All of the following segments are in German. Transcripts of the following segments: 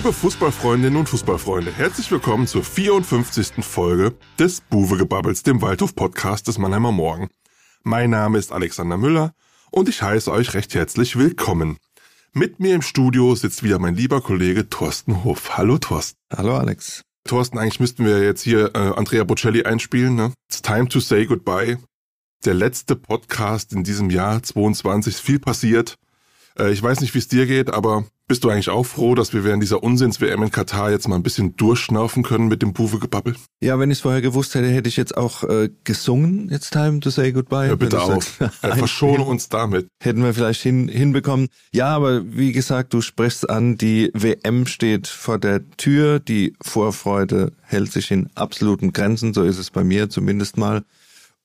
Liebe Fußballfreundinnen und Fußballfreunde, herzlich willkommen zur 54. Folge des Buwegebabbels, dem Waldhof-Podcast des Mannheimer Morgen. Mein Name ist Alexander Müller und ich heiße euch recht herzlich willkommen. Mit mir im Studio sitzt wieder mein lieber Kollege Thorsten Hof. Hallo Thorsten. Hallo Alex. Thorsten, eigentlich müssten wir jetzt hier äh, Andrea Bocelli einspielen. Ne? It's time to say goodbye. Der letzte Podcast in diesem Jahr 22 ist viel passiert. Äh, ich weiß nicht, wie es dir geht, aber bist du eigentlich auch froh, dass wir während dieser Unsinns-WM in Katar jetzt mal ein bisschen durchschnaufen können mit dem Buwe-Gebabbel? Ja, wenn ich es vorher gewusst hätte, hätte ich jetzt auch äh, gesungen, It's time to say goodbye. Ja, bitte auch. Ja, verschone uns damit. Hätten wir vielleicht hin, hinbekommen. Ja, aber wie gesagt, du sprichst an, die WM steht vor der Tür, die Vorfreude hält sich in absoluten Grenzen, so ist es bei mir zumindest mal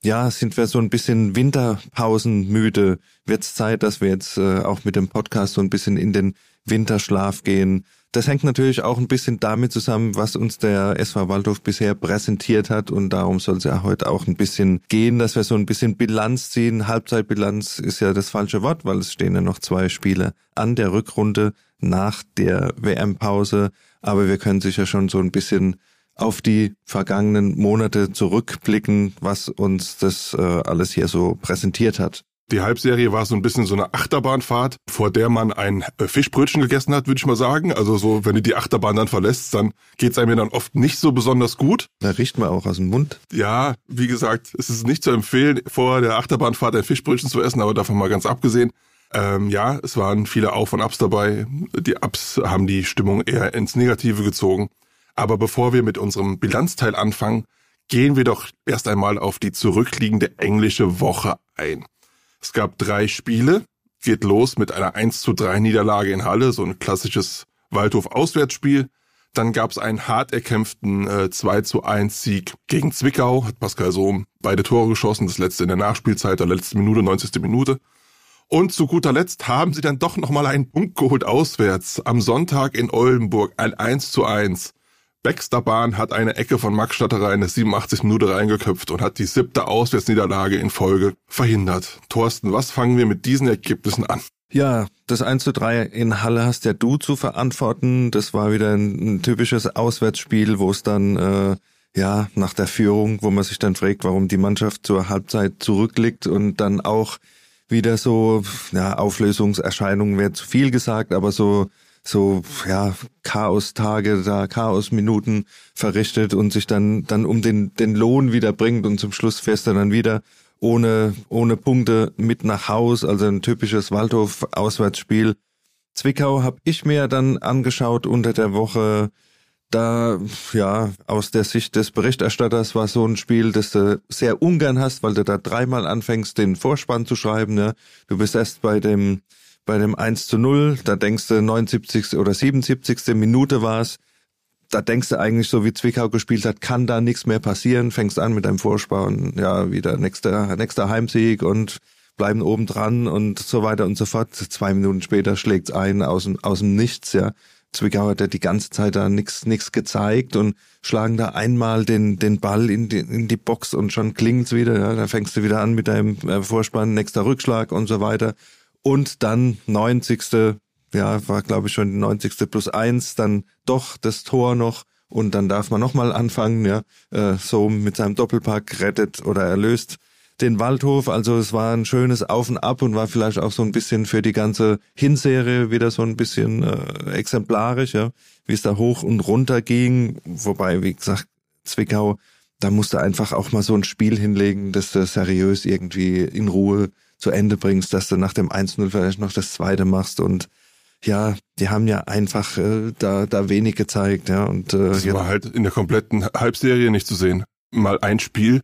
ja, sind wir so ein bisschen Winterpausenmüde. Wird's Zeit, dass wir jetzt äh, auch mit dem Podcast so ein bisschen in den Winterschlaf gehen. Das hängt natürlich auch ein bisschen damit zusammen, was uns der SV Waldhof bisher präsentiert hat und darum soll es ja heute auch ein bisschen gehen, dass wir so ein bisschen Bilanz ziehen. Halbzeitbilanz ist ja das falsche Wort, weil es stehen ja noch zwei Spiele an der Rückrunde nach der WM-Pause, aber wir können sicher schon so ein bisschen auf die vergangenen Monate zurückblicken, was uns das äh, alles hier so präsentiert hat. Die Halbserie war so ein bisschen so eine Achterbahnfahrt, vor der man ein äh, Fischbrötchen gegessen hat, würde ich mal sagen. Also so, wenn du die Achterbahn dann verlässt, dann geht's einem ja dann oft nicht so besonders gut. Da riecht man auch aus dem Mund. Ja, wie gesagt, es ist nicht zu empfehlen, vor der Achterbahnfahrt ein Fischbrötchen zu essen, aber davon mal ganz abgesehen. Ähm, ja, es waren viele Auf und Abs dabei. Die Ups haben die Stimmung eher ins Negative gezogen. Aber bevor wir mit unserem Bilanzteil anfangen, gehen wir doch erst einmal auf die zurückliegende englische Woche ein. Es gab drei Spiele, geht los mit einer 1 zu 3 Niederlage in Halle, so ein klassisches Waldhof-Auswärtsspiel. Dann gab es einen hart erkämpften äh, 2 zu 1 Sieg gegen Zwickau, hat Pascal Sohm beide Tore geschossen, das letzte in der Nachspielzeit, der letzten Minute, 90. Minute. Und zu guter Letzt haben sie dann doch nochmal einen Punkt geholt auswärts am Sonntag in Oldenburg, ein 1 zu 1. Baxter Bahn hat eine Ecke von Max Statterer in der 87 Minute reingeköpft und hat die siebte Auswärtsniederlage in Folge verhindert. Thorsten, was fangen wir mit diesen Ergebnissen an? Ja, das 1 zu 3 in Halle hast ja du zu verantworten. Das war wieder ein, ein typisches Auswärtsspiel, wo es dann äh, ja nach der Führung, wo man sich dann fragt, warum die Mannschaft zur Halbzeit zurückliegt und dann auch wieder so, ja, Auflösungserscheinungen wäre zu viel gesagt, aber so so ja Chaos-Tage, da Chaos-Minuten verrichtet und sich dann dann um den den Lohn wieder bringt und zum Schluss fährst du dann wieder ohne ohne Punkte mit nach Haus, also ein typisches Waldhof-Auswärtsspiel. Zwickau habe ich mir dann angeschaut unter der Woche. Da, ja, aus der Sicht des Berichterstatters war so ein Spiel, das du sehr ungern hast, weil du da dreimal anfängst, den Vorspann zu schreiben. Ne? Du bist erst bei dem bei dem 1 zu 0, da denkst du 79. oder 77. Minute war es, da denkst du eigentlich so wie Zwickau gespielt hat, kann da nichts mehr passieren, fängst an mit einem Vorspann, ja, wieder nächster, nächster Heimsieg und bleiben oben dran und so weiter und so fort. Zwei Minuten später schlägt's ein aus dem, aus dem Nichts, ja. Zwickau hat ja die ganze Zeit da nichts nichts gezeigt und schlagen da einmal den den Ball in die, in die Box und schon klingelt's wieder. Ja, da fängst du wieder an mit deinem äh, Vorspann, nächster Rückschlag und so weiter. Und dann 90. Ja, war glaube ich schon die 90. plus eins, dann doch das Tor noch und dann darf man nochmal anfangen, ja, äh, so mit seinem Doppelpack rettet oder erlöst den Waldhof. Also es war ein schönes Auf und Ab und war vielleicht auch so ein bisschen für die ganze Hinserie wieder so ein bisschen äh, exemplarisch, ja, wie es da hoch und runter ging. Wobei, wie gesagt, Zwickau, da musste einfach auch mal so ein Spiel hinlegen, dass du seriös irgendwie in Ruhe zu Ende bringst, dass du nach dem 1-0 vielleicht noch das zweite machst und ja, die haben ja einfach äh, da, da wenig gezeigt, ja. Und äh, das war halt in der kompletten Halbserie nicht zu sehen. Mal ein Spiel,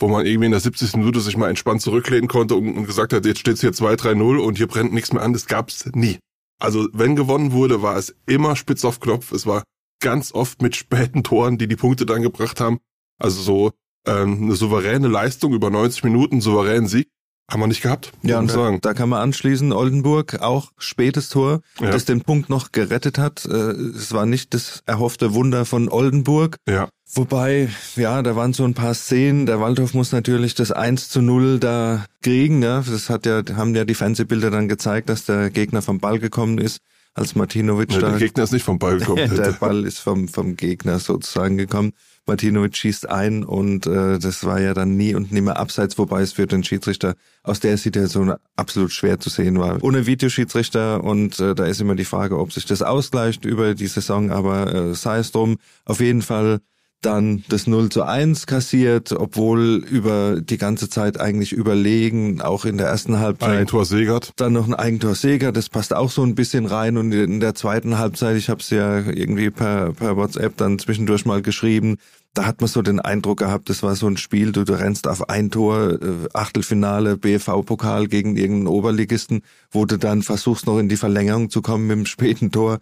wo man irgendwie in der 70. Minute sich mal entspannt zurücklehnen konnte und, und gesagt hat, jetzt steht's hier 2-3-0 und hier brennt nichts mehr an, das gab's nie. Also wenn gewonnen wurde, war es immer spitz auf Knopf. Es war ganz oft mit späten Toren, die die Punkte dann gebracht haben. Also so ähm, eine souveräne Leistung über 90 Minuten, souveränen Sieg. Haben wir nicht gehabt, ja, und sagen. Da, kann man anschließen, Oldenburg, auch spätes Tor, ja. das den Punkt noch gerettet hat. Äh, es war nicht das erhoffte Wunder von Oldenburg. Ja. Wobei, ja, da waren so ein paar Szenen. Der Waldhof muss natürlich das 1 zu 0 da kriegen. Ja. Das hat ja, haben ja die Fernsehbilder dann gezeigt, dass der Gegner vom Ball gekommen ist. als Martinovic ja, da. Der Gegner ist nicht vom Ball gekommen. der Ball ist vom, vom Gegner sozusagen gekommen. Martinovic schießt ein und äh, das war ja dann nie und nimmer abseits, wobei es für den Schiedsrichter aus der Situation absolut schwer zu sehen war. Ohne Videoschiedsrichter und äh, da ist immer die Frage, ob sich das ausgleicht über die Saison, aber äh, sei es drum. Auf jeden Fall dann das 0 zu 1 kassiert, obwohl über die ganze Zeit eigentlich überlegen, auch in der ersten Halbzeit. Eigentor Segert. Dann noch ein Eigentor Segert, das passt auch so ein bisschen rein und in der zweiten Halbzeit, ich habe es ja irgendwie per, per WhatsApp dann zwischendurch mal geschrieben, da hat man so den Eindruck gehabt, das war so ein Spiel, du, du rennst auf ein Tor, äh, Achtelfinale, BFV-Pokal gegen irgendeinen Oberligisten, wo du dann versuchst noch in die Verlängerung zu kommen mit dem späten Tor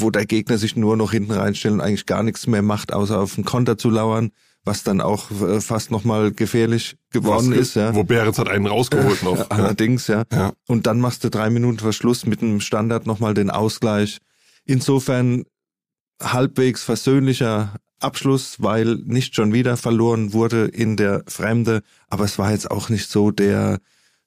wo der Gegner sich nur noch hinten reinstellt und eigentlich gar nichts mehr macht, außer auf den Konter zu lauern, was dann auch äh, fast nochmal gefährlich geworden was, ist. Ja. Wo Behrens hat einen rausgeholt noch. Allerdings, ja. ja. Und dann machst du drei Minuten Verschluss mit einem Standard nochmal den Ausgleich. Insofern halbwegs versöhnlicher Abschluss, weil nicht schon wieder verloren wurde in der Fremde. Aber es war jetzt auch nicht so der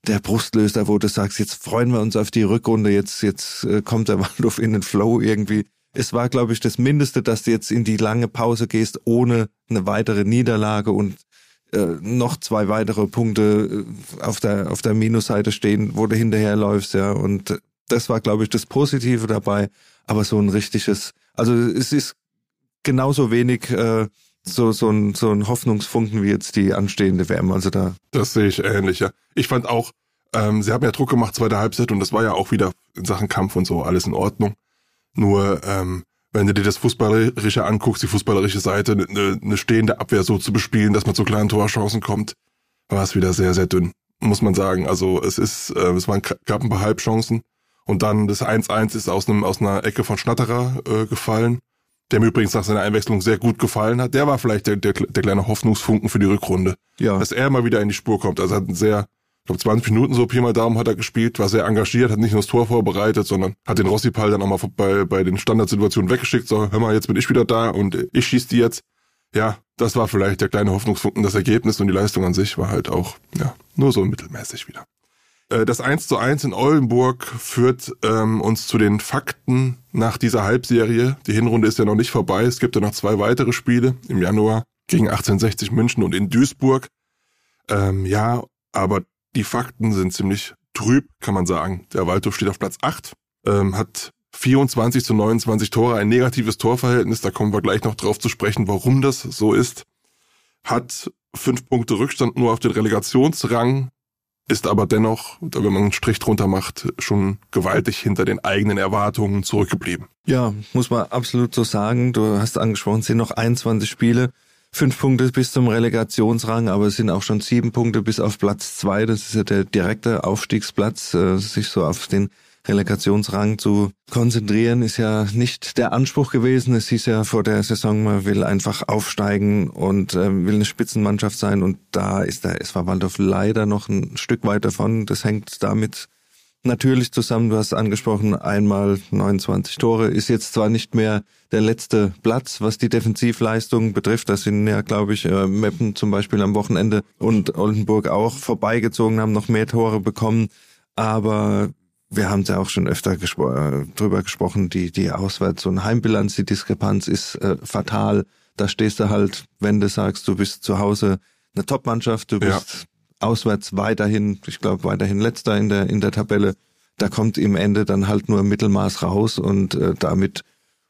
der Brustlöser, wo du sagst, jetzt freuen wir uns auf die Rückrunde, jetzt, jetzt äh, kommt der Waldhof in den Flow irgendwie. Es war, glaube ich, das Mindeste, dass du jetzt in die lange Pause gehst, ohne eine weitere Niederlage und äh, noch zwei weitere Punkte äh, auf der, auf der Minusseite stehen, wo du hinterherläufst, ja. Und das war, glaube ich, das Positive dabei. Aber so ein richtiges, also es ist genauso wenig äh, so, so, ein, so ein Hoffnungsfunken wie jetzt die anstehende WM. Also da. Das sehe ich ähnlich, ja. Ich fand auch, ähm, sie haben ja Druck gemacht, zweite Halbzeit, und das war ja auch wieder in Sachen Kampf und so alles in Ordnung. Nur, ähm, wenn du dir das Fußballerische anguckst, die fußballerische Seite, eine, eine stehende Abwehr so zu bespielen, dass man zu kleinen Torchancen kommt, war es wieder sehr, sehr dünn, muss man sagen. Also es ist, äh, es waren gab ein paar Halbchancen. Und dann das 1-1 ist aus, einem, aus einer Ecke von Schnatterer äh, gefallen der mir übrigens nach seiner Einwechslung sehr gut gefallen hat. Der war vielleicht der, der, der kleine Hoffnungsfunken für die Rückrunde. Ja. Dass er mal wieder in die Spur kommt. Also hat ein sehr, ich glaube 20 Minuten so Pi mal Daumen hat er gespielt, war sehr engagiert, hat nicht nur das Tor vorbereitet, sondern hat den Rossi-Pal dann auch mal bei, bei den Standardsituationen weggeschickt. So, hör mal, jetzt bin ich wieder da und ich schieß die jetzt. Ja, das war vielleicht der kleine Hoffnungsfunken. Das Ergebnis und die Leistung an sich war halt auch, ja, nur so mittelmäßig wieder. Äh, das 1 zu 1 in Oldenburg führt ähm, uns zu den Fakten nach dieser Halbserie. Die Hinrunde ist ja noch nicht vorbei. Es gibt ja noch zwei weitere Spiele im Januar gegen 1860 München und in Duisburg. Ähm, ja, aber die Fakten sind ziemlich trüb, kann man sagen. Der Waldhof steht auf Platz 8, ähm, hat 24 zu 29 Tore, ein negatives Torverhältnis. Da kommen wir gleich noch drauf zu sprechen, warum das so ist. Hat fünf Punkte Rückstand nur auf den Relegationsrang ist aber dennoch, wenn man einen Strich drunter macht, schon gewaltig hinter den eigenen Erwartungen zurückgeblieben. Ja, muss man absolut so sagen. Du hast angesprochen, es sind noch 21 Spiele, fünf Punkte bis zum Relegationsrang, aber es sind auch schon sieben Punkte bis auf Platz zwei. Das ist ja der direkte Aufstiegsplatz, äh, sich so auf den Relegationsrang zu konzentrieren, ist ja nicht der Anspruch gewesen. Es hieß ja vor der Saison, man will einfach aufsteigen und äh, will eine Spitzenmannschaft sein. Und da ist der SV Waldorf leider noch ein Stück weit davon. Das hängt damit natürlich zusammen. Du hast angesprochen, einmal 29 Tore ist jetzt zwar nicht mehr der letzte Platz, was die Defensivleistung betrifft. Das sind ja, glaube ich, äh, Meppen zum Beispiel am Wochenende und Oldenburg auch vorbeigezogen, haben noch mehr Tore bekommen. Aber wir haben ja auch schon öfter gespro äh, drüber gesprochen, die, die Auswärts- und Heimbilanz, die Diskrepanz ist äh, fatal. Da stehst du halt, wenn du sagst, du bist zu Hause eine Top-Mannschaft, du bist ja. auswärts weiterhin, ich glaube, weiterhin letzter in der, in der Tabelle. Da kommt im Ende dann halt nur Mittelmaß raus und äh, damit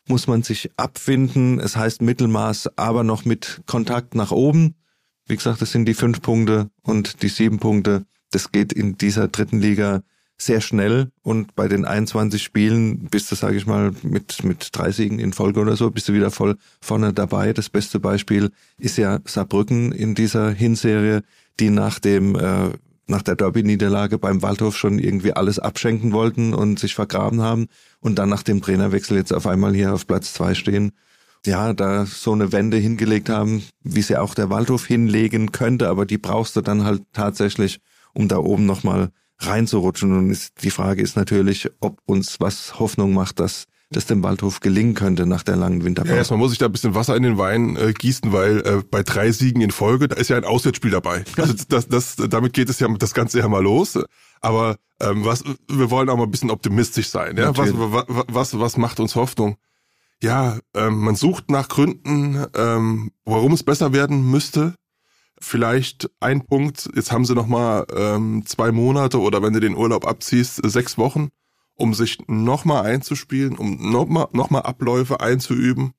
muss man sich abfinden. Es heißt Mittelmaß, aber noch mit Kontakt nach oben. Wie gesagt, das sind die fünf Punkte und die sieben Punkte. Das geht in dieser dritten Liga sehr schnell und bei den 21 Spielen bist du, sage ich mal, mit, mit drei Siegen in Folge oder so, bist du wieder voll vorne dabei. Das beste Beispiel ist ja Saarbrücken in dieser Hinserie, die nach dem äh, nach der Derby-Niederlage beim Waldhof schon irgendwie alles abschenken wollten und sich vergraben haben und dann nach dem Trainerwechsel jetzt auf einmal hier auf Platz zwei stehen. Ja, da so eine Wende hingelegt haben, wie sie auch der Waldhof hinlegen könnte, aber die brauchst du dann halt tatsächlich, um da oben nochmal reinzurutschen. Und ist, die Frage ist natürlich, ob uns was Hoffnung macht, dass das dem Waldhof gelingen könnte nach der langen Winterpause. Ja, erstmal muss ich da ein bisschen Wasser in den Wein äh, gießen, weil äh, bei drei Siegen in Folge, da ist ja ein Auswärtsspiel dabei. Also das, das, damit geht es ja das Ganze ja mal los. Aber ähm, was, wir wollen auch mal ein bisschen optimistisch sein. Ja? Was, was, was, was macht uns Hoffnung? Ja, ähm, man sucht nach Gründen, ähm, warum es besser werden müsste. Vielleicht ein Punkt, jetzt haben sie noch mal ähm, zwei Monate oder wenn du den Urlaub abziehst, sechs Wochen, um sich noch mal einzuspielen, um noch mal, noch mal Abläufe einzuüben,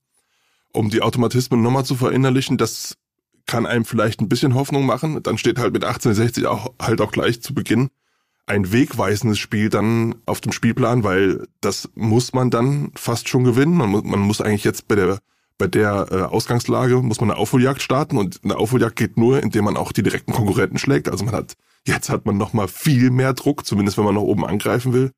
um die Automatismen noch mal zu verinnerlichen. Das kann einem vielleicht ein bisschen Hoffnung machen. Dann steht halt mit 1860 auch halt auch gleich zu Beginn ein wegweisendes Spiel dann auf dem Spielplan, weil das muss man dann fast schon gewinnen. Man man muss eigentlich jetzt bei der bei der äh, Ausgangslage muss man eine Aufholjagd starten und eine Aufholjagd geht nur, indem man auch die direkten Konkurrenten schlägt. Also man hat jetzt hat man noch mal viel mehr Druck, zumindest wenn man nach oben angreifen will.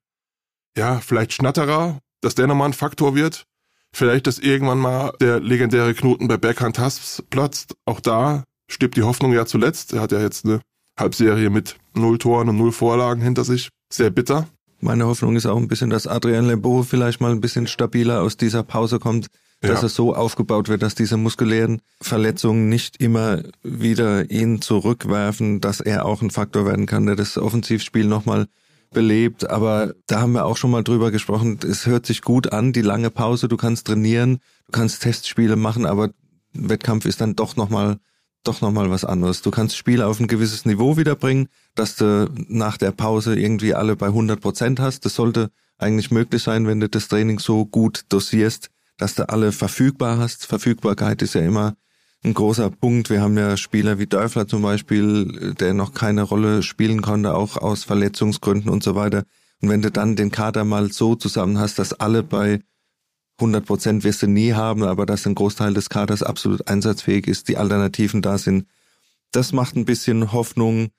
Ja, vielleicht Schnatterer, dass der nochmal ein Faktor wird. Vielleicht, dass irgendwann mal der legendäre Knoten bei Berghand Hasps platzt. Auch da stirbt die Hoffnung ja zuletzt. Er hat ja jetzt eine Halbserie mit null Toren und null Vorlagen hinter sich. Sehr bitter. Meine Hoffnung ist auch ein bisschen, dass Adrian Lebeau vielleicht mal ein bisschen stabiler aus dieser Pause kommt, dass ja. es so aufgebaut wird, dass diese muskulären Verletzungen nicht immer wieder ihn zurückwerfen, dass er auch ein Faktor werden kann, der das Offensivspiel nochmal belebt. Aber da haben wir auch schon mal drüber gesprochen. Es hört sich gut an, die lange Pause. Du kannst trainieren, du kannst Testspiele machen, aber Wettkampf ist dann doch nochmal doch nochmal was anderes. Du kannst Spiele auf ein gewisses Niveau wiederbringen, dass du nach der Pause irgendwie alle bei 100 Prozent hast. Das sollte eigentlich möglich sein, wenn du das Training so gut dosierst, dass du alle verfügbar hast. Verfügbarkeit ist ja immer ein großer Punkt. Wir haben ja Spieler wie Dörfler zum Beispiel, der noch keine Rolle spielen konnte, auch aus Verletzungsgründen und so weiter. Und wenn du dann den Kader mal so zusammen hast, dass alle bei 100 Prozent wirst du nie haben, aber dass ein Großteil des Kaders absolut einsatzfähig ist, die Alternativen da sind. Das macht ein bisschen Hoffnung.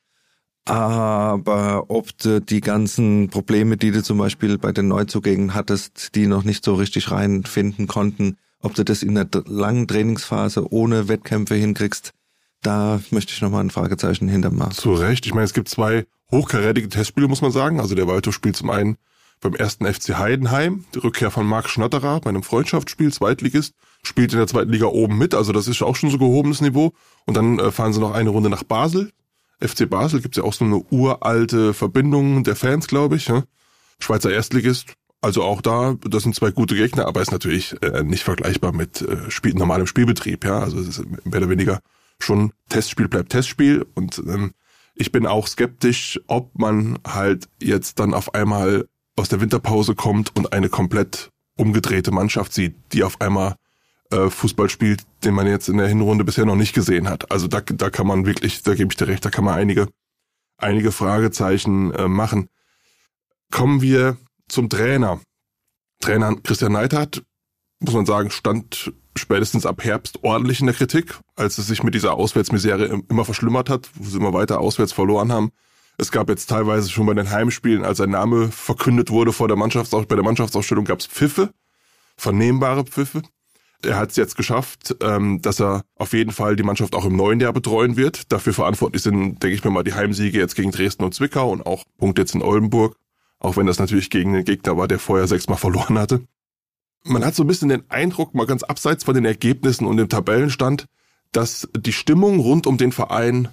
Aber ob du die ganzen Probleme, die du zum Beispiel bei den Neuzugängen hattest, die noch nicht so richtig reinfinden konnten, ob du das in einer langen Trainingsphase ohne Wettkämpfe hinkriegst, da möchte ich nochmal ein Fragezeichen hintermachen. Zu Recht. Ich meine, es gibt zwei hochkarätige Testspiele, muss man sagen. Also der Walto spielt zum einen beim ersten FC Heidenheim, die Rückkehr von Marc Schnatterer bei einem Freundschaftsspiel, Zweitligist, spielt in der zweiten Liga oben mit, also das ist auch schon so gehobenes Niveau. Und dann äh, fahren sie noch eine Runde nach Basel. FC Basel gibt's ja auch so eine uralte Verbindung der Fans, glaube ich. Schweizer Erstligist, also auch da, das sind zwei gute Gegner, aber ist natürlich äh, nicht vergleichbar mit äh, Spiel, normalem Spielbetrieb. Ja, also es ist mehr oder weniger schon Testspiel bleibt Testspiel und ähm, ich bin auch skeptisch, ob man halt jetzt dann auf einmal aus der Winterpause kommt und eine komplett umgedrehte Mannschaft sieht, die auf einmal äh, Fußball spielt, den man jetzt in der Hinrunde bisher noch nicht gesehen hat. Also da, da kann man wirklich, da gebe ich dir recht, da kann man einige, einige Fragezeichen äh, machen. Kommen wir zum Trainer. Trainer Christian Neidhardt, muss man sagen, stand spätestens ab Herbst ordentlich in der Kritik, als es sich mit dieser Auswärtsmisere immer verschlimmert hat, wo sie immer weiter auswärts verloren haben. Es gab jetzt teilweise schon bei den Heimspielen, als sein Name verkündet wurde vor der Mannschaftsausstellung, bei der Mannschaftsausstellung gab es Pfiffe, vernehmbare Pfiffe. Er hat es jetzt geschafft, ähm, dass er auf jeden Fall die Mannschaft auch im neuen Jahr betreuen wird. Dafür verantwortlich sind, denke ich mir mal, die Heimsiege jetzt gegen Dresden und Zwickau und auch Punkte jetzt in Oldenburg. Auch wenn das natürlich gegen den Gegner war, der vorher sechsmal verloren hatte. Man hat so ein bisschen den Eindruck, mal ganz abseits von den Ergebnissen und dem Tabellenstand, dass die Stimmung rund um den Verein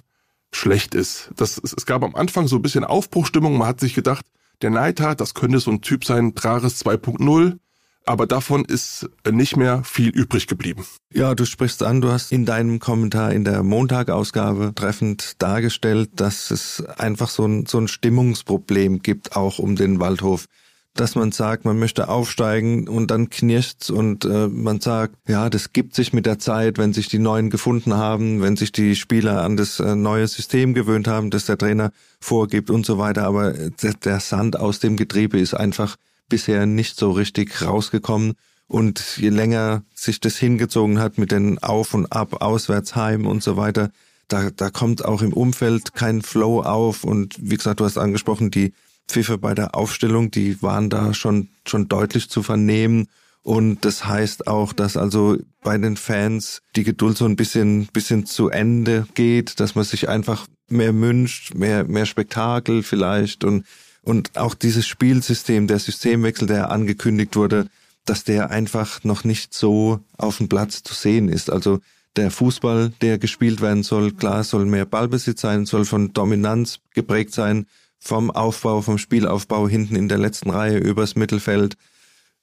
schlecht ist. Das, es gab am Anfang so ein bisschen Aufbruchstimmung. Man hat sich gedacht, der Neidhardt, das könnte so ein Typ sein, Trares 2.0. Aber davon ist nicht mehr viel übrig geblieben. Ja, du sprichst an, du hast in deinem Kommentar in der Montagausgabe treffend dargestellt, dass es einfach so ein, so ein Stimmungsproblem gibt, auch um den Waldhof dass man sagt, man möchte aufsteigen und dann knirscht's und äh, man sagt, ja, das gibt sich mit der Zeit, wenn sich die Neuen gefunden haben, wenn sich die Spieler an das äh, neue System gewöhnt haben, das der Trainer vorgibt und so weiter. Aber der, der Sand aus dem Getriebe ist einfach bisher nicht so richtig rausgekommen. Und je länger sich das hingezogen hat mit den Auf und Ab, Auswärtsheim und so weiter, da, da kommt auch im Umfeld kein Flow auf. Und wie gesagt, du hast angesprochen, die Pfiffe bei der Aufstellung, die waren da schon, schon deutlich zu vernehmen. Und das heißt auch, dass also bei den Fans die Geduld so ein bisschen, bisschen zu Ende geht, dass man sich einfach mehr wünscht, mehr, mehr Spektakel vielleicht und, und auch dieses Spielsystem, der Systemwechsel, der angekündigt wurde, dass der einfach noch nicht so auf dem Platz zu sehen ist. Also der Fußball, der gespielt werden soll, klar, soll mehr Ballbesitz sein, soll von Dominanz geprägt sein, vom Aufbau, vom Spielaufbau hinten in der letzten Reihe übers Mittelfeld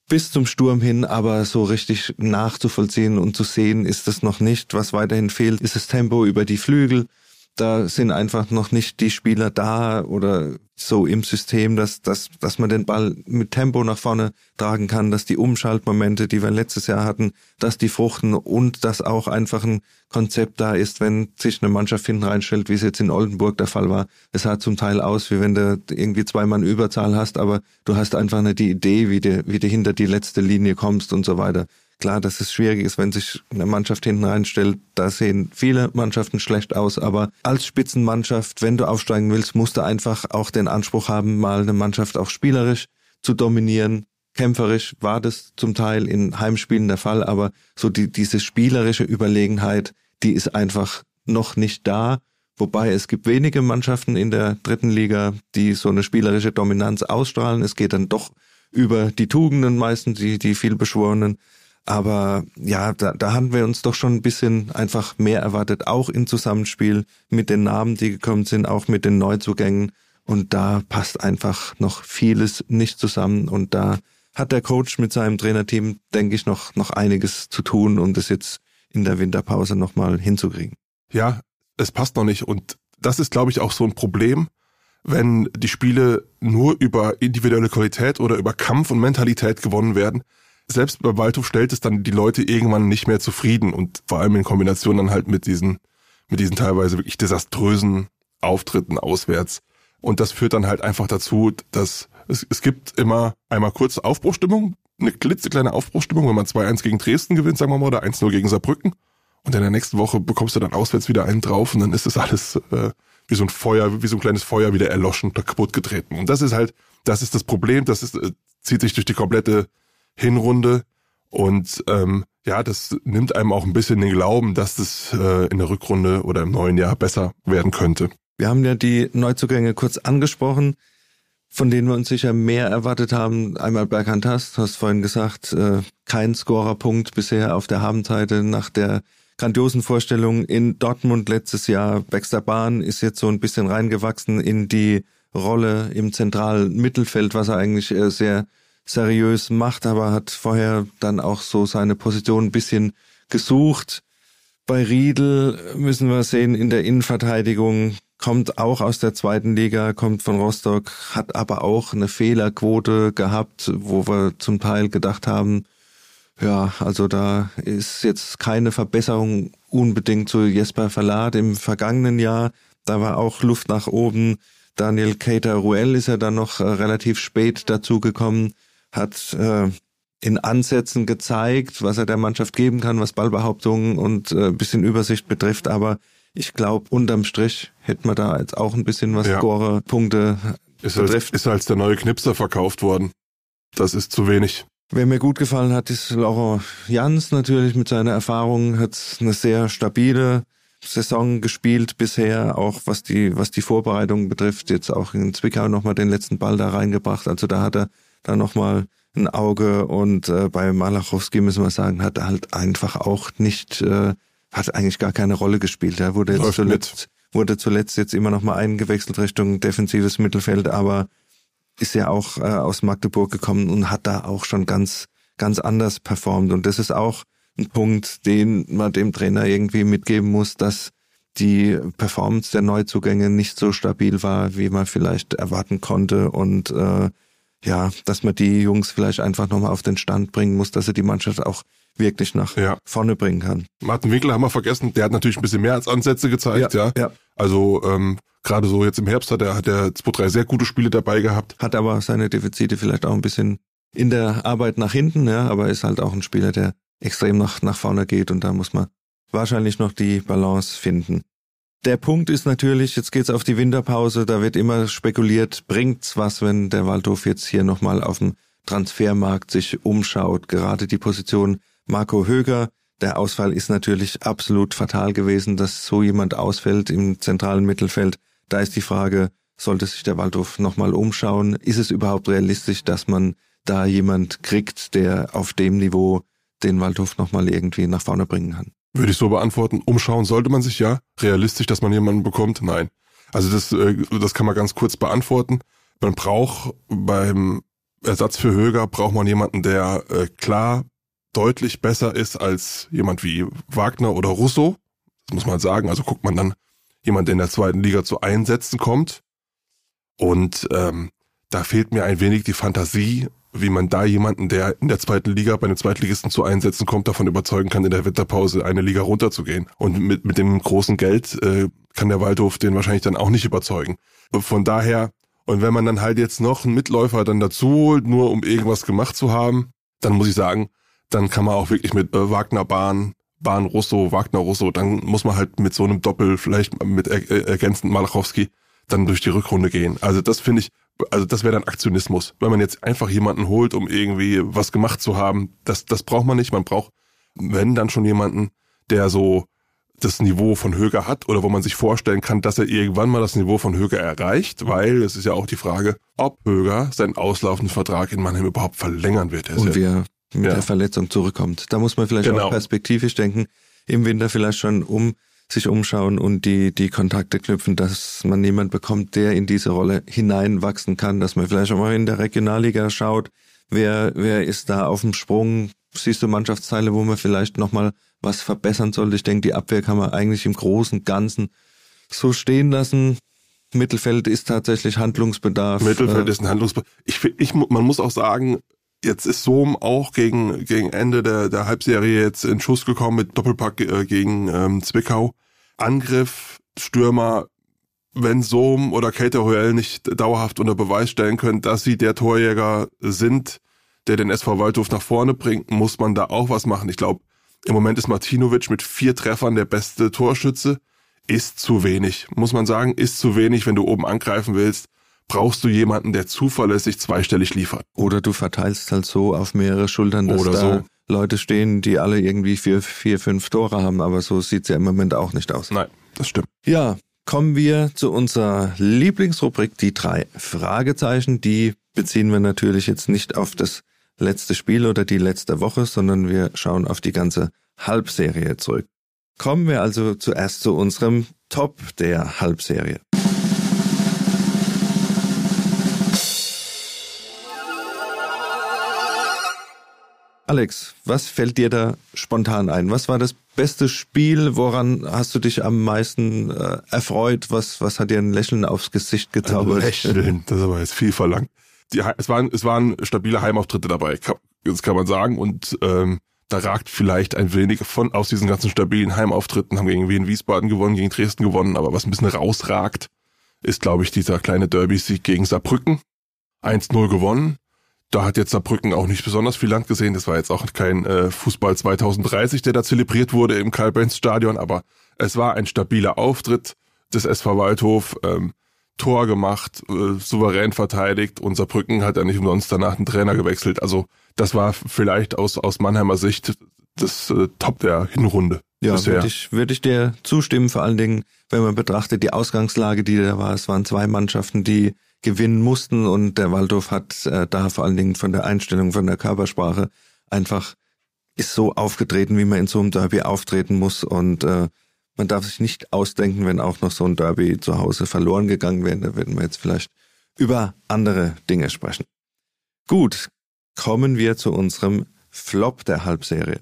bis zum Sturm hin, aber so richtig nachzuvollziehen und zu sehen ist es noch nicht. Was weiterhin fehlt, ist das Tempo über die Flügel da sind einfach noch nicht die Spieler da oder so im System, dass, dass, dass man den Ball mit Tempo nach vorne tragen kann, dass die Umschaltmomente, die wir letztes Jahr hatten, dass die fruchten und dass auch einfach ein Konzept da ist, wenn sich eine Mannschaft hinten reinstellt, wie es jetzt in Oldenburg der Fall war. Es sah zum Teil aus, wie wenn du irgendwie zwei Mann Überzahl hast, aber du hast einfach nicht die Idee, wie du, wie du hinter die letzte Linie kommst und so weiter. Klar, dass es schwierig ist, wenn sich eine Mannschaft hinten reinstellt. Da sehen viele Mannschaften schlecht aus. Aber als Spitzenmannschaft, wenn du aufsteigen willst, musst du einfach auch den Anspruch haben, mal eine Mannschaft auch spielerisch zu dominieren. Kämpferisch war das zum Teil in Heimspielen der Fall, aber so die, diese spielerische Überlegenheit, die ist einfach noch nicht da. Wobei es gibt wenige Mannschaften in der dritten Liga, die so eine spielerische Dominanz ausstrahlen. Es geht dann doch über die Tugenden meistens, die, die viel beschworenen. Aber ja, da, da haben wir uns doch schon ein bisschen einfach mehr erwartet, auch im Zusammenspiel mit den Namen, die gekommen sind, auch mit den Neuzugängen. Und da passt einfach noch vieles nicht zusammen. Und da hat der Coach mit seinem Trainerteam, denke ich, noch, noch einiges zu tun, um das jetzt in der Winterpause nochmal hinzukriegen. Ja, es passt noch nicht. Und das ist, glaube ich, auch so ein Problem, wenn die Spiele nur über individuelle Qualität oder über Kampf und Mentalität gewonnen werden selbst bei Waldhof stellt es dann die Leute irgendwann nicht mehr zufrieden und vor allem in Kombination dann halt mit diesen, mit diesen teilweise wirklich desaströsen Auftritten auswärts. Und das führt dann halt einfach dazu, dass es, es gibt immer einmal kurz Aufbruchstimmung, eine klitzekleine Aufbruchstimmung, wenn man 2-1 gegen Dresden gewinnt, sagen wir mal, oder 1-0 gegen Saarbrücken. Und in der nächsten Woche bekommst du dann auswärts wieder einen drauf und dann ist das alles äh, wie so ein Feuer, wie so ein kleines Feuer wieder erloschen oder kaputt getreten. Und das ist halt, das ist das Problem, das ist, äh, zieht sich durch die komplette Hinrunde. Und ähm, ja, das nimmt einem auch ein bisschen den Glauben, dass das äh, in der Rückrunde oder im neuen Jahr besser werden könnte. Wir haben ja die Neuzugänge kurz angesprochen, von denen wir uns sicher mehr erwartet haben. Einmal Berghand Hast, hast vorhin gesagt, äh, kein Scorerpunkt bisher auf der Habenseite nach der grandiosen Vorstellung in Dortmund letztes Jahr. Baxter Bahn ist jetzt so ein bisschen reingewachsen in die Rolle im zentralen Mittelfeld, was er eigentlich äh, sehr seriös macht, aber hat vorher dann auch so seine Position ein bisschen gesucht. Bei Riedel müssen wir sehen, in der Innenverteidigung kommt auch aus der zweiten Liga, kommt von Rostock, hat aber auch eine Fehlerquote gehabt, wo wir zum Teil gedacht haben, ja, also da ist jetzt keine Verbesserung unbedingt zu Jesper Verlat im vergangenen Jahr. Da war auch Luft nach oben. Daniel Cater Ruel ist ja dann noch relativ spät dazugekommen hat äh, in Ansätzen gezeigt, was er der Mannschaft geben kann, was Ballbehauptungen und äh, bisschen Übersicht betrifft. Aber ich glaube, unterm Strich hätten wir da jetzt auch ein bisschen was ja. Score-Punkte ist betrifft. Als, ist als der neue Knipser verkauft worden. Das ist zu wenig. Wer mir gut gefallen hat, ist Laurent Jans natürlich mit seiner Erfahrung, hat eine sehr stabile Saison gespielt bisher, auch was die, was die Vorbereitung betrifft, jetzt auch in Zwickau nochmal den letzten Ball da reingebracht. Also da hat er da nochmal ein Auge und äh, bei Malachowski müssen wir sagen, hat er halt einfach auch nicht, äh, hat eigentlich gar keine Rolle gespielt. Er wurde jetzt zuletzt, wurde zuletzt jetzt immer noch mal eingewechselt Richtung defensives Mittelfeld, aber ist ja auch äh, aus Magdeburg gekommen und hat da auch schon ganz, ganz anders performt. Und das ist auch ein Punkt, den man dem Trainer irgendwie mitgeben muss, dass die Performance der Neuzugänge nicht so stabil war, wie man vielleicht erwarten konnte und äh, ja, dass man die Jungs vielleicht einfach nochmal auf den Stand bringen muss, dass er die Mannschaft auch wirklich nach ja. vorne bringen kann. Martin Winkler haben wir vergessen, der hat natürlich ein bisschen mehr als Ansätze gezeigt, ja. ja. ja. Also ähm, gerade so jetzt im Herbst hat er hat er zwei, drei sehr gute Spiele dabei gehabt. Hat aber seine Defizite vielleicht auch ein bisschen in der Arbeit nach hinten, ja, aber ist halt auch ein Spieler, der extrem nach, nach vorne geht und da muss man wahrscheinlich noch die Balance finden. Der Punkt ist natürlich, jetzt geht's auf die Winterpause, da wird immer spekuliert, bringt's was, wenn der Waldhof jetzt hier nochmal auf dem Transfermarkt sich umschaut. Gerade die Position Marco Höger, der Ausfall ist natürlich absolut fatal gewesen, dass so jemand ausfällt im zentralen Mittelfeld. Da ist die Frage, sollte sich der Waldhof nochmal umschauen? Ist es überhaupt realistisch, dass man da jemand kriegt, der auf dem Niveau den Waldhof nochmal irgendwie nach vorne bringen kann? Würde ich so beantworten. Umschauen sollte man sich ja. Realistisch, dass man jemanden bekommt? Nein. Also das, äh, das kann man ganz kurz beantworten. Man braucht beim Ersatz für Höger braucht man jemanden, der äh, klar deutlich besser ist als jemand wie Wagner oder Russo. Das muss man sagen. Also guckt man dann jemand, der in der zweiten Liga zu Einsätzen kommt. Und ähm, da fehlt mir ein wenig die Fantasie, wie man da jemanden, der in der zweiten Liga bei einem Zweitligisten zu Einsätzen kommt, davon überzeugen kann, in der Winterpause eine Liga runterzugehen. Und mit, mit dem großen Geld äh, kann der Waldhof den wahrscheinlich dann auch nicht überzeugen. Von daher, und wenn man dann halt jetzt noch einen Mitläufer dann dazu holt, nur um irgendwas gemacht zu haben, dann muss ich sagen, dann kann man auch wirklich mit äh, Wagner Bahn, Bahn Russo, Wagner Russo, dann muss man halt mit so einem Doppel, vielleicht mit er, äh, ergänzend Malachowski, dann durch die Rückrunde gehen. Also das finde ich, also das wäre dann Aktionismus. Wenn man jetzt einfach jemanden holt, um irgendwie was gemacht zu haben, das, das braucht man nicht. Man braucht, wenn dann schon jemanden, der so das Niveau von Höger hat oder wo man sich vorstellen kann, dass er irgendwann mal das Niveau von Höger erreicht, weil es ist ja auch die Frage, ob Höger seinen auslaufenden Vertrag in Mannheim überhaupt verlängern wird. Und wie er mit ja. der Verletzung zurückkommt. Da muss man vielleicht genau. auch perspektivisch denken, im Winter vielleicht schon um sich umschauen und die, die Kontakte knüpfen, dass man jemand bekommt, der in diese Rolle hineinwachsen kann, dass man vielleicht auch mal in der Regionalliga schaut, wer, wer ist da auf dem Sprung, siehst du Mannschaftsteile, wo man vielleicht nochmal was verbessern sollte. Ich denke, die Abwehr kann man eigentlich im Großen Ganzen so stehen lassen. Mittelfeld ist tatsächlich Handlungsbedarf. Mittelfeld äh, ist ein Handlungsbedarf. Ich, ich, man muss auch sagen, jetzt ist Sohm auch gegen, gegen Ende der, der Halbserie jetzt in Schuss gekommen mit Doppelpack äh, gegen ähm, Zwickau. Angriff, Stürmer, wenn Sohm oder Kater Hoel nicht dauerhaft unter Beweis stellen können, dass sie der Torjäger sind, der den SV Waldhof nach vorne bringt, muss man da auch was machen. Ich glaube, im Moment ist Martinovic mit vier Treffern der beste Torschütze. Ist zu wenig, muss man sagen, ist zu wenig, wenn du oben angreifen willst brauchst du jemanden, der zuverlässig zweistellig liefert. Oder du verteilst halt so auf mehrere Schultern, dass Oder da so. Leute stehen, die alle irgendwie vier, vier, fünf Tore haben, aber so sieht's ja im Moment auch nicht aus. Nein, das stimmt. Ja, kommen wir zu unserer Lieblingsrubrik, die drei Fragezeichen. Die beziehen wir natürlich jetzt nicht auf das letzte Spiel oder die letzte Woche, sondern wir schauen auf die ganze Halbserie zurück. Kommen wir also zuerst zu unserem Top der Halbserie. Alex, was fällt dir da spontan ein? Was war das beste Spiel? Woran hast du dich am meisten äh, erfreut? Was, was hat dir ein Lächeln aufs Gesicht gezaubert? Ein Lächeln, das ist aber jetzt viel verlangt. Die, es, waren, es waren stabile Heimauftritte dabei, das kann man sagen. Und ähm, da ragt vielleicht ein wenig von aus diesen ganzen stabilen Heimauftritten, haben gegen Wien Wiesbaden gewonnen, gegen Dresden gewonnen, aber was ein bisschen rausragt, ist, glaube ich, dieser kleine Derby-Sieg gegen Saarbrücken. 1-0 gewonnen da hat jetzt Saarbrücken auch nicht besonders viel Land gesehen. Das war jetzt auch kein äh, Fußball 2030, der da zelebriert wurde im Karl-Benz-Stadion, aber es war ein stabiler Auftritt des SV Waldhof. Ähm, Tor gemacht, äh, souverän verteidigt und Saarbrücken hat ja nicht umsonst danach den Trainer gewechselt. Also das war vielleicht aus, aus Mannheimer Sicht das äh, Top der Hinrunde. Ja, würde ich, würde ich dir zustimmen, vor allen Dingen, wenn man betrachtet die Ausgangslage, die da war. Es waren zwei Mannschaften, die gewinnen mussten und der Waldorf hat äh, da vor allen Dingen von der Einstellung, von der Körpersprache einfach ist so aufgetreten, wie man in so einem Derby auftreten muss und äh, man darf sich nicht ausdenken, wenn auch noch so ein Derby zu Hause verloren gegangen wäre. Da werden wir jetzt vielleicht über andere Dinge sprechen. Gut, kommen wir zu unserem Flop der Halbserie.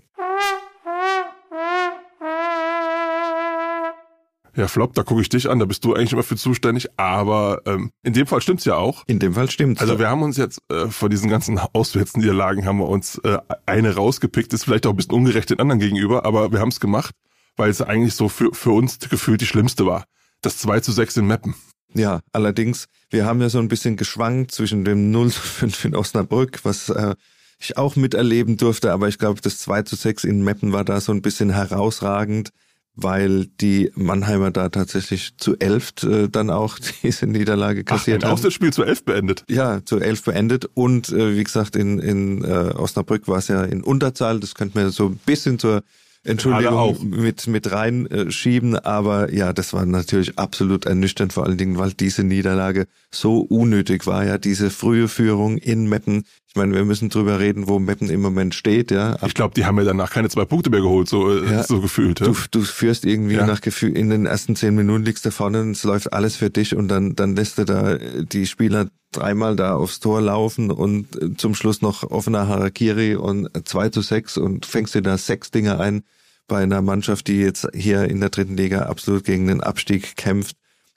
Ja, Flop, da gucke ich dich an, da bist du eigentlich immer für zuständig, aber ähm, in dem Fall stimmt's ja auch. In dem Fall stimmt's. Also wir haben uns jetzt äh, vor diesen ganzen Auswärtsniederlagen haben wir uns äh, eine rausgepickt, ist vielleicht auch ein bisschen ungerecht den anderen gegenüber, aber wir haben es gemacht, weil es eigentlich so für, für uns gefühlt die schlimmste war. Das 2 zu 6 in Meppen. Ja, allerdings, wir haben ja so ein bisschen geschwankt zwischen dem 0 zu 5 in Osnabrück, was äh, ich auch miterleben durfte, aber ich glaube, das 2 zu 6 in Meppen war da so ein bisschen herausragend weil die Mannheimer da tatsächlich zu elf äh, dann auch diese Niederlage kassiert Ach, haben. Auch das Spiel zu elf beendet. Ja, zu elf beendet und äh, wie gesagt in, in äh, Osnabrück war es ja in Unterzahl. Das könnte man so ein bisschen zur Entschuldigung mit mit reinschieben, aber ja, das war natürlich absolut ernüchternd, vor allen Dingen, weil diese Niederlage so unnötig war. Ja, diese frühe Führung in Meppen. Ich meine, wir müssen drüber reden, wo Meppen im Moment steht, ja. Ich glaube, die haben ja danach keine zwei Punkte mehr geholt, so, äh, ja. so gefühlt. Ja? Du, du führst irgendwie ja. nach Gefühl, in den ersten zehn Minuten liegst du vorne und es läuft alles für dich und dann, dann lässt du da die Spieler dreimal da aufs Tor laufen und äh, zum Schluss noch offener Harakiri und zwei zu sechs und fängst dir da sechs Dinge ein bei einer Mannschaft, die jetzt hier in der dritten Liga absolut gegen den Abstieg kämpft.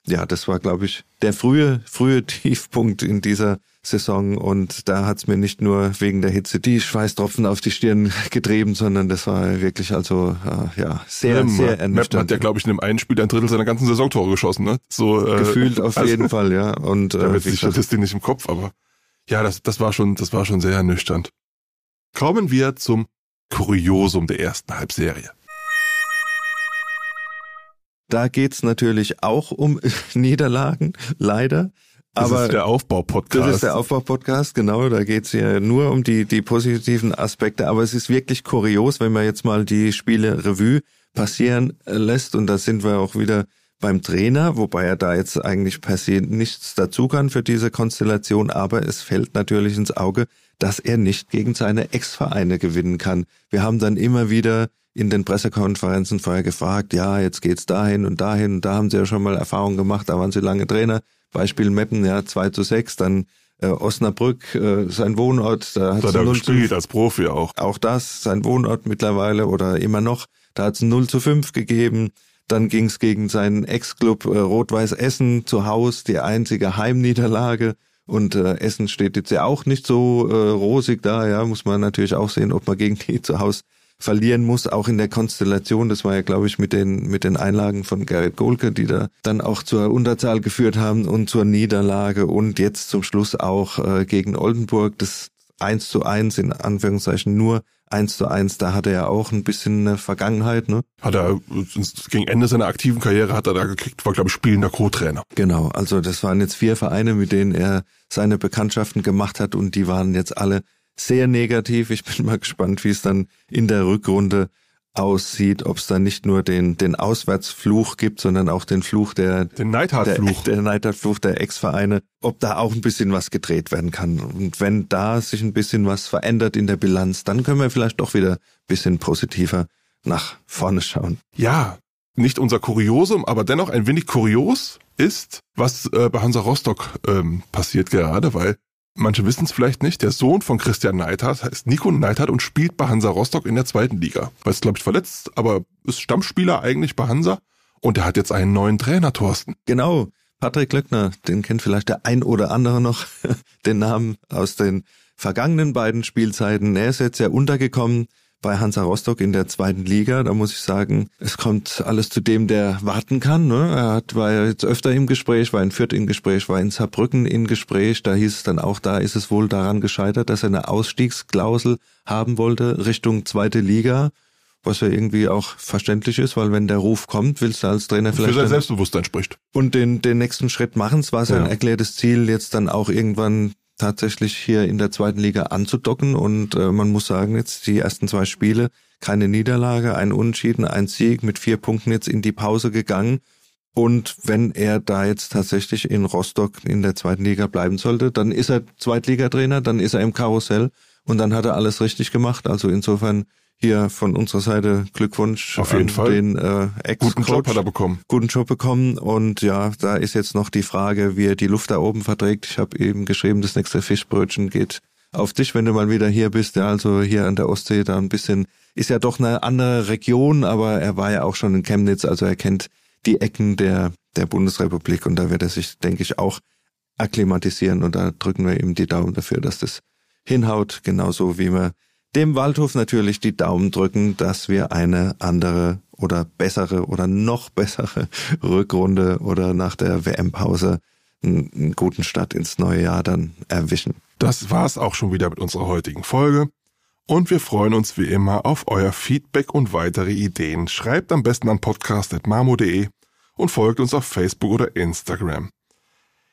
Ja, das war, glaube ich, der frühe, frühe Tiefpunkt in dieser Saison und da hat's mir nicht nur wegen der Hitze die Schweißtropfen auf die Stirn getrieben, sondern das war wirklich also äh, ja sehr, ja, sehr ernüchternd. hat ja, glaube ich, in dem einen Spiel ein Drittel seiner ganzen Saisontore geschossen, ne? So äh, Gefühlt auf also, jeden Fall, ja. Und äh, damit die Statistik nicht im Kopf, aber ja, das, das war schon, das war schon sehr ernüchternd. Kommen wir zum Kuriosum der ersten Halbserie. Da geht's natürlich auch um Niederlagen, leider. Das Aber ist der Aufbau-Podcast. Das ist der Aufbau-Podcast, genau. Da geht's ja nur um die, die positiven Aspekte. Aber es ist wirklich kurios, wenn man jetzt mal die Spiele Revue passieren lässt. Und da sind wir auch wieder beim Trainer, wobei er da jetzt eigentlich per se nichts dazu kann für diese Konstellation. Aber es fällt natürlich ins Auge, dass er nicht gegen seine Ex-Vereine gewinnen kann. Wir haben dann immer wieder in den Pressekonferenzen vorher gefragt, ja, jetzt geht's dahin und dahin und da haben sie ja schon mal Erfahrungen gemacht, da waren sie lange Trainer. Beispiel Meppen, ja, 2 zu 6, dann äh, Osnabrück, äh, sein Wohnort, da hat er gespielt als Profi auch. Auch das, sein Wohnort mittlerweile oder immer noch, da hat es 0 zu 5 gegeben. Dann ging es gegen seinen Ex-Club äh, Rot-Weiß Essen zu Haus, die einzige Heimniederlage. Und äh, Essen steht jetzt ja auch nicht so äh, rosig da, ja, muss man natürlich auch sehen, ob man gegen die zu Hause verlieren muss, auch in der Konstellation. Das war ja, glaube ich, mit den, mit den Einlagen von Gerrit Golke, die da dann auch zur Unterzahl geführt haben und zur Niederlage und jetzt zum Schluss auch äh, gegen Oldenburg. Das 1 zu 1 in Anführungszeichen nur 1 zu 1, da hat er ja auch ein bisschen eine Vergangenheit, ne? Hat er gegen Ende seiner aktiven Karriere hat er da gekriegt, war glaube ich spielender Co-Trainer. Genau, also das waren jetzt vier Vereine, mit denen er seine Bekanntschaften gemacht hat und die waren jetzt alle sehr negativ. Ich bin mal gespannt, wie es dann in der Rückrunde aussieht, ob es da nicht nur den, den Auswärtsfluch gibt, sondern auch den Fluch der, den Neidhardt-Fluch. Der, der Neidhardt-Fluch der Ex-Vereine, ob da auch ein bisschen was gedreht werden kann. Und wenn da sich ein bisschen was verändert in der Bilanz, dann können wir vielleicht doch wieder ein bisschen positiver nach vorne schauen. Ja, nicht unser Kuriosum, aber dennoch ein wenig kurios ist, was äh, bei Hansa Rostock ähm, passiert gerade, weil manche wissen es vielleicht nicht, der Sohn von Christian Neithardt heißt Nico Neithardt und spielt bei Hansa Rostock in der zweiten Liga. Weil es, glaube ich, verletzt, aber ist Stammspieler eigentlich bei Hansa. Und er hat jetzt einen neuen Trainer, Thorsten. Genau. Patrick Löckner, den kennt vielleicht der ein oder andere noch, den Namen aus den vergangenen beiden Spielzeiten. Er ist jetzt ja untergekommen bei Hansa Rostock in der zweiten Liga. Da muss ich sagen, es kommt alles zu dem, der warten kann. Ne? Er hat, war jetzt öfter im Gespräch, war in Fürth im Gespräch, war in Saarbrücken im Gespräch. Da hieß es dann auch, da ist es wohl daran gescheitert, dass er eine Ausstiegsklausel haben wollte Richtung zweite Liga. Was ja irgendwie auch verständlich ist, weil wenn der Ruf kommt, willst du als Trainer vielleicht. Für sein Selbstbewusstsein spricht. Und den, den nächsten Schritt machen. Es war sein ja. erklärtes Ziel, jetzt dann auch irgendwann tatsächlich hier in der zweiten Liga anzudocken und äh, man muss sagen, jetzt die ersten zwei Spiele, keine Niederlage, ein Unentschieden, ein Sieg mit vier Punkten jetzt in die Pause gegangen. Und wenn er da jetzt tatsächlich in Rostock in der zweiten Liga bleiben sollte, dann ist er Zweitligatrainer, dann ist er im Karussell und dann hat er alles richtig gemacht. Also insofern hier von unserer Seite Glückwunsch Auf jeden Fall. den äh, Ex Guten Job hat er bekommen. Guten Job bekommen und ja, da ist jetzt noch die Frage, wie er die Luft da oben verträgt. Ich habe eben geschrieben, das nächste Fischbrötchen geht auf dich, wenn du mal wieder hier bist. Ja, also hier an der Ostsee da ein bisschen ist ja doch eine andere Region, aber er war ja auch schon in Chemnitz, also er kennt die Ecken der der Bundesrepublik und da wird er sich, denke ich, auch akklimatisieren und da drücken wir ihm die Daumen dafür, dass das hinhaut, genauso wie wir dem Waldhof natürlich die Daumen drücken, dass wir eine andere oder bessere oder noch bessere Rückrunde oder nach der WM-Pause einen guten Start ins neue Jahr dann erwischen. Das war's auch schon wieder mit unserer heutigen Folge. Und wir freuen uns wie immer auf euer Feedback und weitere Ideen. Schreibt am besten an podcast.marmo.de und folgt uns auf Facebook oder Instagram.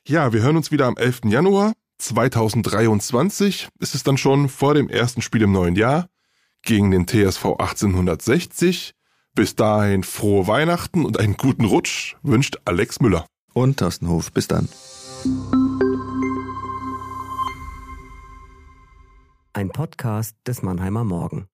Ja, wir hören uns wieder am 11. Januar 2023 ist es dann schon vor dem ersten Spiel im neuen Jahr gegen den TSV 1860. Bis dahin frohe Weihnachten und einen guten Rutsch wünscht Alex Müller. Und Thorsten Hof. Bis dann. ein Podcast des Mannheimer Morgen.